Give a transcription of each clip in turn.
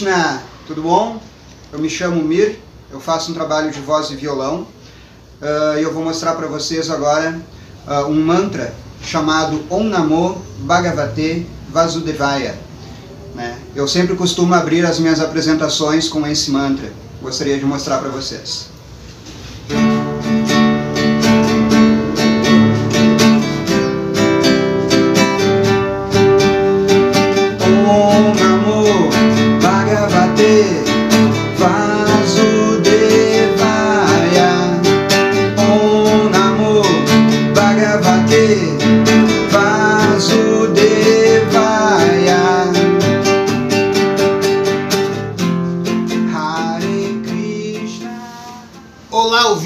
Krishna, tudo bom? Eu me chamo Mir, eu faço um trabalho de voz e violão uh, e eu vou mostrar para vocês agora uh, um mantra chamado Om Namo Bhagavate Vasudevaya. Né? Eu sempre costumo abrir as minhas apresentações com esse mantra. Gostaria de mostrar para vocês.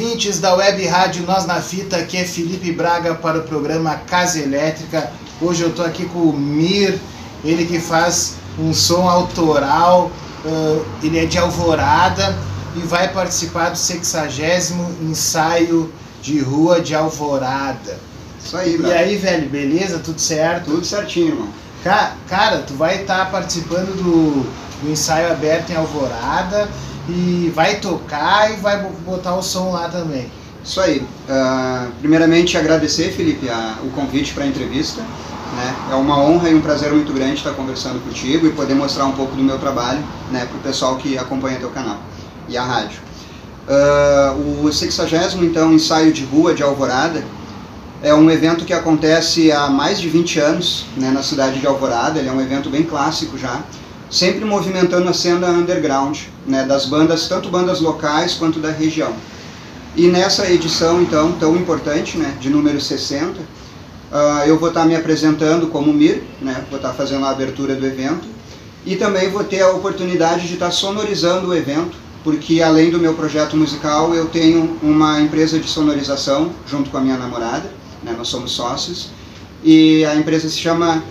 Ouvintes da Web Rádio Nós na Fita, aqui é Felipe Braga para o programa Casa Elétrica. Hoje eu estou aqui com o Mir, ele que faz um som autoral, uh, ele é de Alvorada e vai participar do 60 ensaio de rua de Alvorada. Isso aí, E aí, velho, beleza? Tudo certo? Tudo certinho, irmão. Ca- Cara, tu vai estar participando do, do ensaio aberto em Alvorada e vai tocar e vai bo- botar o som lá também. Isso aí. Ah, primeiramente, agradecer, Felipe, a- o convite para a entrevista. né? É uma honra e um prazer muito grande estar conversando contigo e poder mostrar um pouco do meu trabalho né, para o pessoal que acompanha teu canal e a rádio. Ah, o 60 então, ensaio de rua de Alvorada é um evento que acontece há mais de 20 anos né, na cidade de Alvorada. Ele é um evento bem clássico já, sempre movimentando a cena underground né, das bandas, tanto bandas locais quanto da região. E nessa edição, então, tão importante, né, de número 60, ah, eu vou estar me apresentando como Mir, né, vou estar fazendo a abertura do evento, e também vou ter a oportunidade de estar sonorizando o evento, porque além do meu projeto musical, eu tenho uma empresa de sonorização junto com a minha namorada, né, nós somos sócios, e a empresa se chama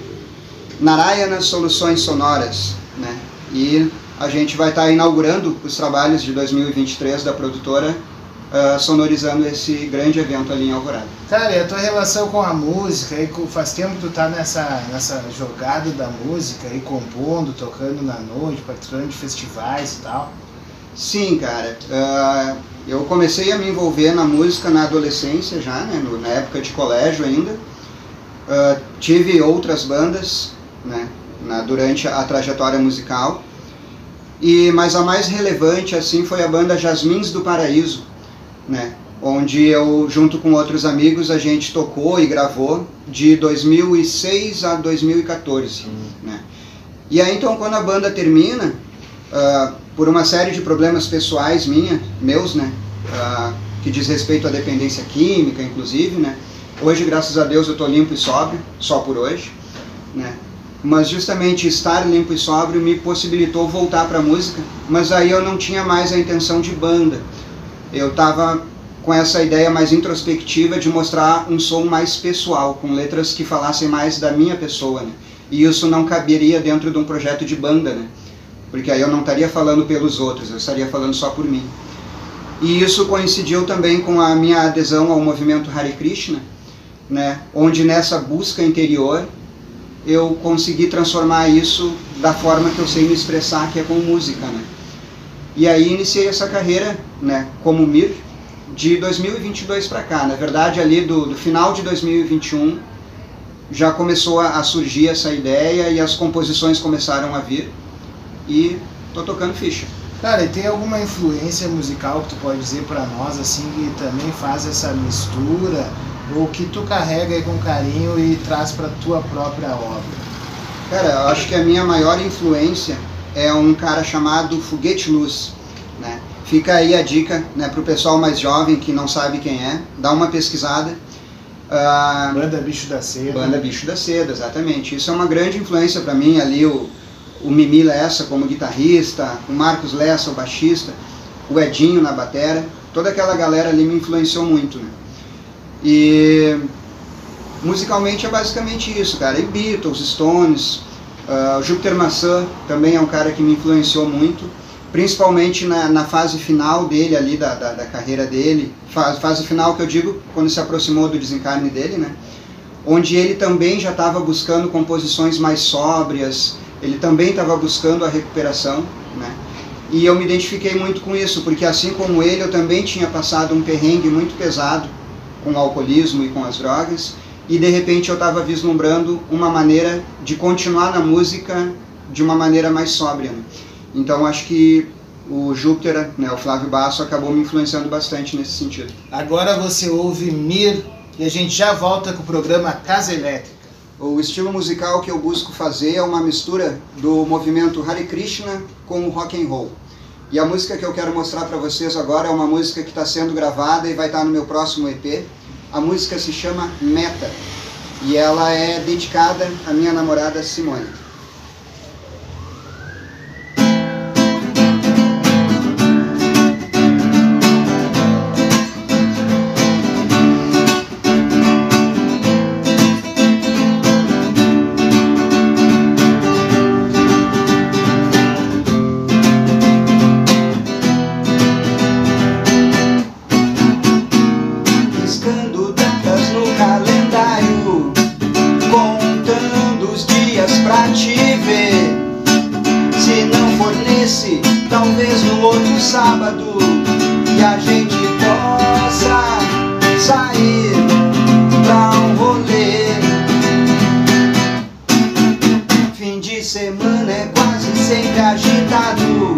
Narayana Soluções Sonoras, né, e a gente vai estar inaugurando os trabalhos de 2023 da produtora ah, sonorizando esse grande evento ali em Alvorada. Cara, e a tua relação com a música, faz tempo que tu tá nessa, nessa jogada da música, aí, compondo, tocando na noite, participando de festivais e tal. Sim, cara. ah, eu comecei a me envolver na música na adolescência já, né, no- na época de colégio ainda. Ah, tive outras bandas né, na- durante a trajetória musical. E, mas a mais relevante assim foi a banda Jasmins do Paraíso, né, onde eu, junto com outros amigos, a gente tocou e gravou de 2006 a 2014. né. E aí então quando a banda termina, ah, por uma série de problemas pessoais minha, meus, né, ah, que diz respeito à dependência química, inclusive, né. Hoje, graças a Deus, eu estou limpo e sóbrio, só por hoje, né. Mas justamente estar limpo e sóbrio me possibilitou voltar para a música, mas aí eu não tinha mais a intenção de banda. Eu estava com essa ideia mais introspectiva de mostrar um som mais pessoal, com letras que falassem mais da minha pessoa, né? E isso não caberia dentro de um projeto de banda, né? Porque aí eu não estaria falando pelos outros, eu estaria falando só por mim. E isso coincidiu também com a minha adesão ao movimento Hare Krishna, né? Onde nessa busca interior eu consegui transformar isso da forma que eu sei me expressar, que é com música, né? E aí iniciei essa carreira, né, como Mir, de 2022 para cá. Na verdade, ali do, do final de 2021 já começou a, a surgir essa ideia e as composições começaram a vir e tô tocando ficha. Cara, e tem alguma influência musical que tu pode dizer pra nós, assim, que também faz essa mistura, ou que tu carrega aí com carinho e traz pra tua própria obra? Cara, eu acho que a minha maior influência é um cara chamado Foguete Luz, né? Fica aí a dica, né, pro pessoal mais jovem que não sabe quem é, dá uma pesquisada. Ah, Banda Bicho da Seda. Banda Bicho da Seda, exatamente. Isso é uma grande influência para mim ali, o, o Mimi Lessa como guitarrista, o Marcos Lessa, o baixista, o Edinho na batera, toda aquela galera ali me influenciou muito, né? E musicalmente é basicamente isso, cara. E Beatles, Stones, o Júpiter Maçã também é um cara que me influenciou muito, principalmente na, na fase final dele ali, da, da, da carreira dele, fase, fase final que eu digo, quando se aproximou do desencarne dele, né? onde ele também já estava buscando composições mais sóbrias, ele também estava buscando a recuperação, né? E eu me identifiquei muito com isso, porque assim como ele, eu também tinha passado um perrengue muito pesado com o alcoolismo e com as drogas, e de repente eu estava vislumbrando uma maneira de continuar na música de uma maneira mais sóbria. Né? Então acho que o Júpiter, né, o Flávio Basso, acabou me influenciando bastante nesse sentido. Agora você ouve Mir e a gente já volta com o programa Casa Elétrica. O estilo musical que eu busco fazer é uma mistura do movimento Hare Krishna com o rock and roll. E a música que eu quero mostrar para vocês agora é uma música que está sendo gravada e vai estar tá no meu próximo EP. A música se chama Meta e ela é dedicada à minha namorada Simone. lado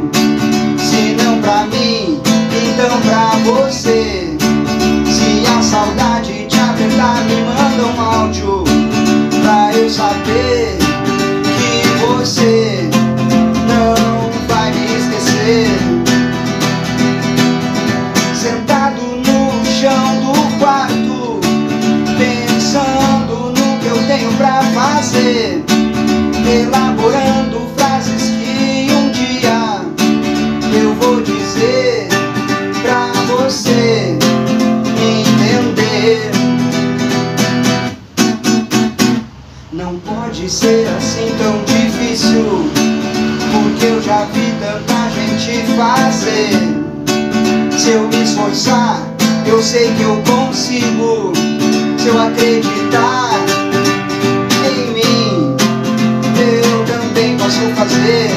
Se eu me esforçar, eu sei que eu consigo. Se eu acreditar em mim Eu também posso fazer.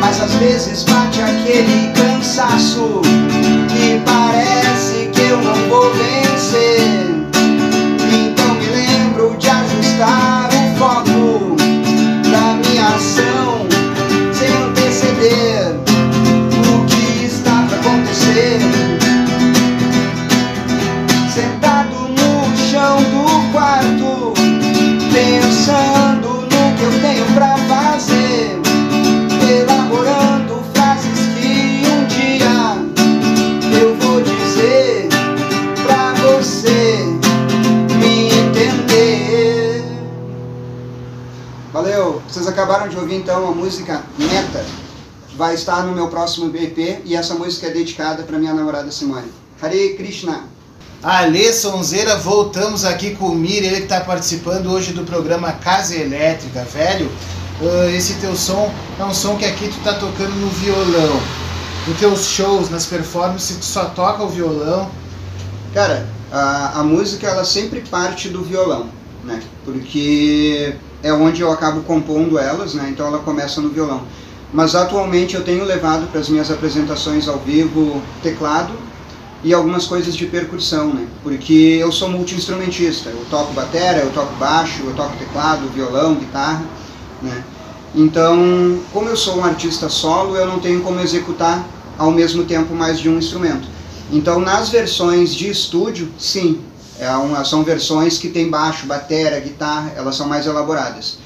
Mas às vezes bate aquele cansaço. Vai estar no meu próximo BP e essa música é dedicada para minha namorada Simone. Hare Krishna. Alê Sonzeira, voltamos aqui com o Mir, ele que está participando hoje do programa Casa Elétrica, velho. Uh, esse teu som é um som que aqui tu tá tocando no violão. Nos teus shows, nas performances, tu só toca o violão. Cara, a, a música ela sempre parte do violão, né? Porque é onde eu acabo compondo elas, né? Então ela começa no violão mas atualmente eu tenho levado para as minhas apresentações ao vivo teclado e algumas coisas de percussão, né? Porque eu sou multi-instrumentista, eu toco bateria, eu toco baixo, eu toco teclado, violão, guitarra, né? Então, como eu sou um artista solo, eu não tenho como executar ao mesmo tempo mais de um instrumento. Então, nas versões de estúdio, sim, é uma, são versões que tem baixo, bateria, guitarra, elas são mais elaboradas.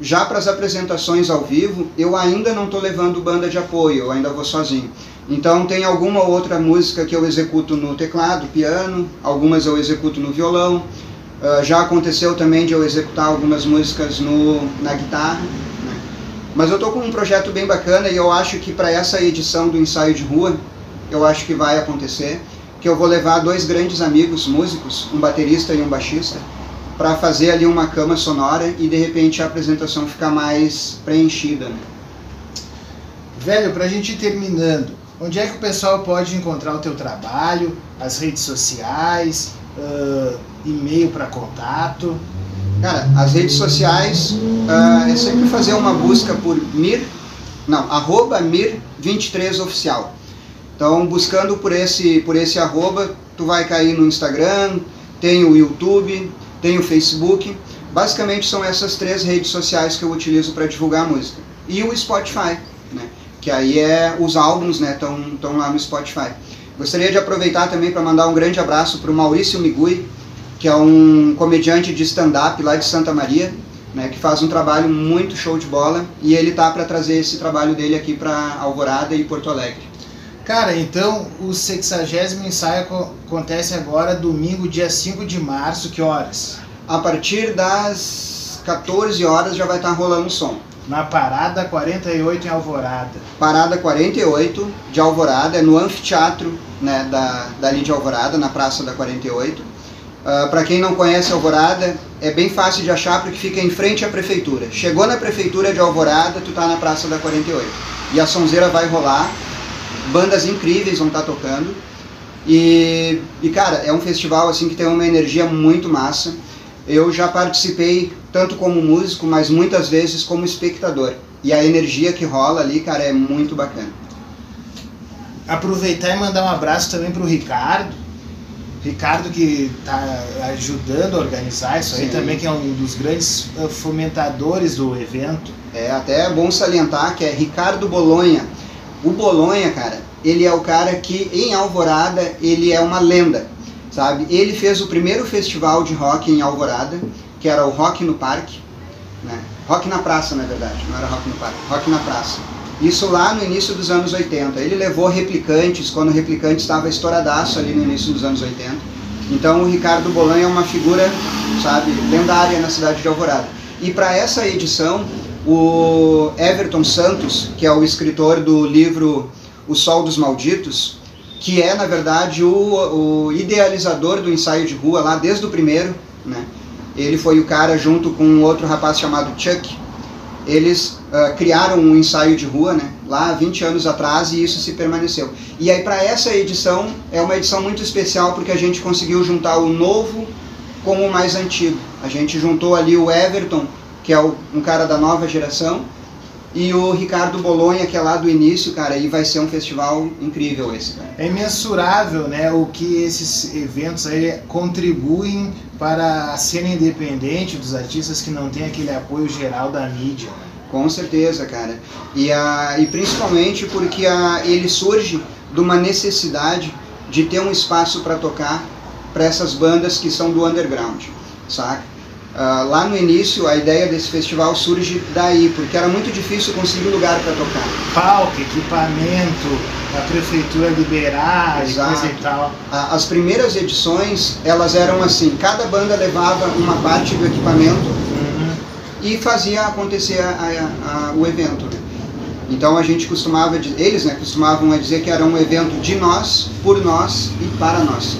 Já para as apresentações ao vivo, eu ainda não estou levando banda de apoio, eu ainda vou sozinho. Então tem alguma outra música que eu executo no teclado, piano, algumas eu executo no violão. Uh, já aconteceu também de eu executar algumas músicas no, na guitarra. Né? Mas eu estou com um projeto bem bacana e eu acho que para essa edição do ensaio de rua, eu acho que vai acontecer, que eu vou levar dois grandes amigos músicos, um baterista e um baixista, para fazer ali uma cama sonora e de repente a apresentação ficar mais preenchida. Né? Velho, para a gente ir terminando, onde é que o pessoal pode encontrar o teu trabalho, as redes sociais, uh, e-mail para contato? Cara, as redes sociais uh, é sempre fazer uma busca por Mir, não, arroba Mir23oficial. Então, buscando por esse, por esse arroba, tu vai cair no Instagram, tem o YouTube, tem o Facebook. Basicamente são essas três redes sociais que eu utilizo para divulgar a música. E o Spotify, né? que aí é os álbuns estão né, tão lá no Spotify. Gostaria de aproveitar também para mandar um grande abraço para o Maurício Migui, que é um comediante de stand-up lá de Santa Maria, né, que faz um trabalho muito show de bola e ele tá para trazer esse trabalho dele aqui para Alvorada e Porto Alegre. Cara, então o 60 ensaio acontece agora domingo, dia 5 de março, que horas? A partir das 14 horas já vai estar tá rolando o som. Na Parada 48 em Alvorada. Parada 48 de Alvorada, é no anfiteatro né, da, dali de Alvorada, na Praça da 48. Uh, Para quem não conhece Alvorada, é bem fácil de achar porque fica em frente à prefeitura. Chegou na prefeitura de Alvorada, tu tá na Praça da 48. E a sonzeira vai rolar, bandas incríveis vão estar tá tocando. E, e cara, é um festival assim que tem uma energia muito massa. Eu já participei tanto como músico, mas muitas vezes como espectador. E a energia que rola ali, cara, é muito bacana. Aproveitar e mandar um abraço também para o Ricardo, Ricardo que está ajudando a organizar isso Sim. aí também, que é um dos grandes eh, fomentadores do evento. É até bom salientar que é Ricardo Bolonha. O Bolonha, cara, ele é o cara que em Alvorada ele é uma lenda, sabe? Ele fez o primeiro festival de rock em Alvorada, que era o Rock no Parque, né? Rock na Praça, na verdade, não era Rock no Parque, Rock na Praça. Isso lá no início dos anos 80. Ele levou replicantes, quando o replicante estava estouradaço ali no início dos anos 80. Então o Ricardo Bolan é uma figura, sabe, lendária na cidade de Alvorada. E para essa edição, o Everton Santos, que é o escritor do livro O Sol dos Malditos, que é na verdade o, o idealizador do ensaio de rua lá desde o primeiro, né? Ele foi o cara junto com um outro rapaz chamado Chuck, eles uh, criaram um ensaio de rua, né, lá 20 anos atrás, e isso se permaneceu. E aí para essa edição, é uma edição muito especial porque a gente conseguiu juntar o novo com o mais antigo. A gente juntou ali o Everton, que é um cara da nova geração, e o Ricardo Bolonha, que é lá do início, cara, e vai ser um festival incrível esse, cara. É imensurável, né, o que esses eventos aí contribuem para a cena independente dos artistas que não tem aquele apoio geral da mídia. Né? Com certeza, cara. E, a, e principalmente porque a, ele surge de uma necessidade de ter um espaço para tocar para essas bandas que são do underground, saca? Uh, lá no início, a ideia desse festival surge daí, porque era muito difícil conseguir lugar para tocar. Palco, equipamento, a prefeitura liberar Exato. e coisa e tal. As primeiras edições, elas eram assim, cada banda levava uma parte do equipamento uhum. e fazia acontecer a, a, a, o evento. Né? Então a gente costumava, eles né, costumavam dizer que era um evento de nós, por nós e para nós.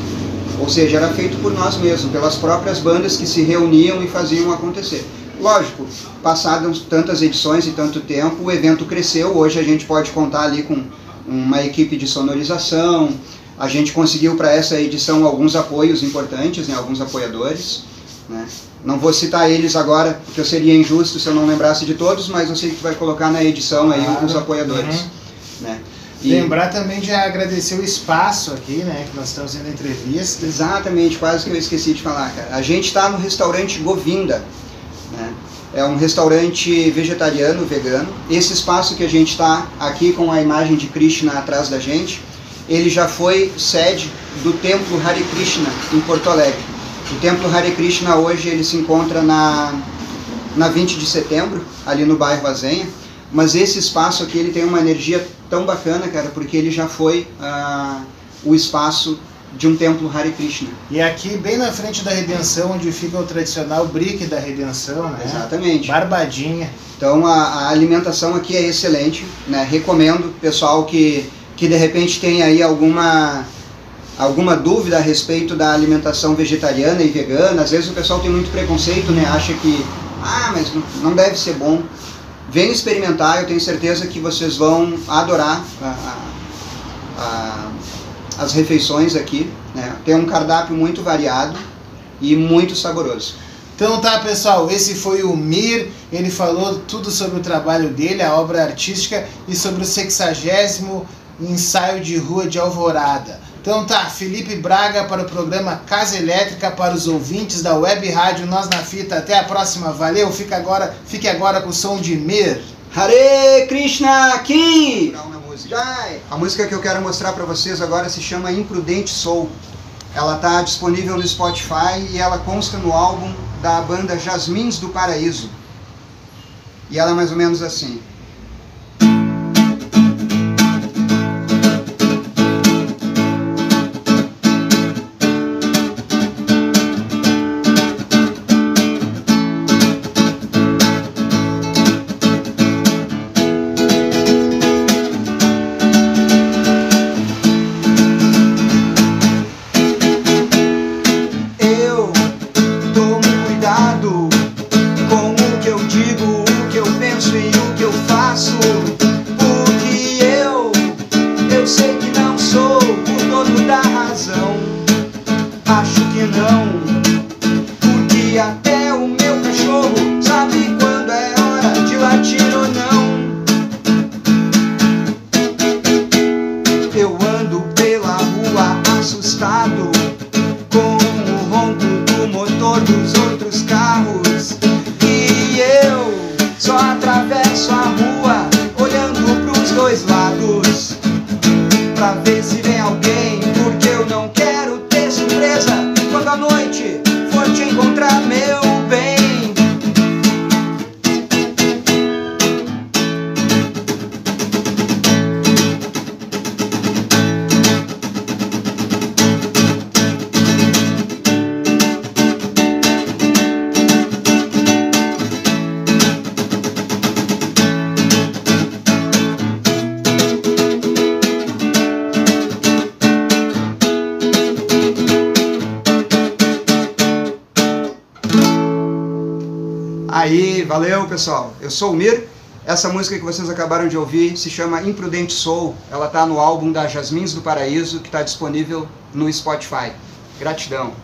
Ou seja, era feito por nós mesmos, pelas próprias bandas que se reuniam e faziam acontecer. Lógico, passadas tantas edições e tanto tempo, o evento cresceu. Hoje a gente pode contar ali com uma equipe de sonorização. A gente conseguiu para essa edição alguns apoios importantes, né, alguns apoiadores. Né? Não vou citar eles agora, porque eu seria injusto se eu não lembrasse de todos, mas eu sei que tu vai colocar na edição aí os apoiadores. Uhum. Né? E... Lembrar também de agradecer o espaço aqui, né? Que nós estamos fazendo entrevista. Exatamente, quase que eu esqueci de falar, cara. A gente está no restaurante Govinda, né? É um restaurante vegetariano, vegano. Esse espaço que a gente está aqui com a imagem de Krishna atrás da gente, ele já foi sede do templo Hare Krishna em Porto Alegre. O templo Hare Krishna hoje ele se encontra na, na 20 de setembro, ali no bairro Azenha. Mas esse espaço aqui ele tem uma energia tão bacana, cara, porque ele já foi uh, o espaço de um templo Hare Krishna. E aqui, bem na frente da Redenção, onde fica o tradicional brick da Redenção, né? Exatamente. Barbadinha. Então a, a, alimentação aqui é excelente, né? Recomendo pessoal que, que de repente tem aí alguma alguma dúvida a respeito da alimentação vegetariana e vegana. Às vezes o pessoal tem muito preconceito, né? Acha que ah, mas não deve ser bom. Venham experimentar, eu tenho certeza que vocês vão adorar a, a, a, as refeições aqui. Né? Tem um cardápio muito variado e muito saboroso. Então tá, pessoal, esse foi o Mir, ele falou tudo sobre o trabalho dele, a obra artística e sobre o sexagésimo ensaio de rua de Alvorada. Então tá, Felipe Braga para o programa Casa Elétrica para os ouvintes da Web Rádio Nós na Fita. Até a próxima, valeu. Fica agora, fique agora com o som de Mir. Hare Krishna Ki! A música que eu quero mostrar para vocês agora se chama Imprudente Soul. Ela está disponível no Spotify e ela consta no álbum da banda Jasmins do Paraíso. E ela é mais ou menos assim. Valeu pessoal. Eu sou o Mir. Essa música que vocês acabaram de ouvir se chama Imprudente Soul. Ela está no álbum da Jasmins do Paraíso, que está disponível no Spotify. Gratidão.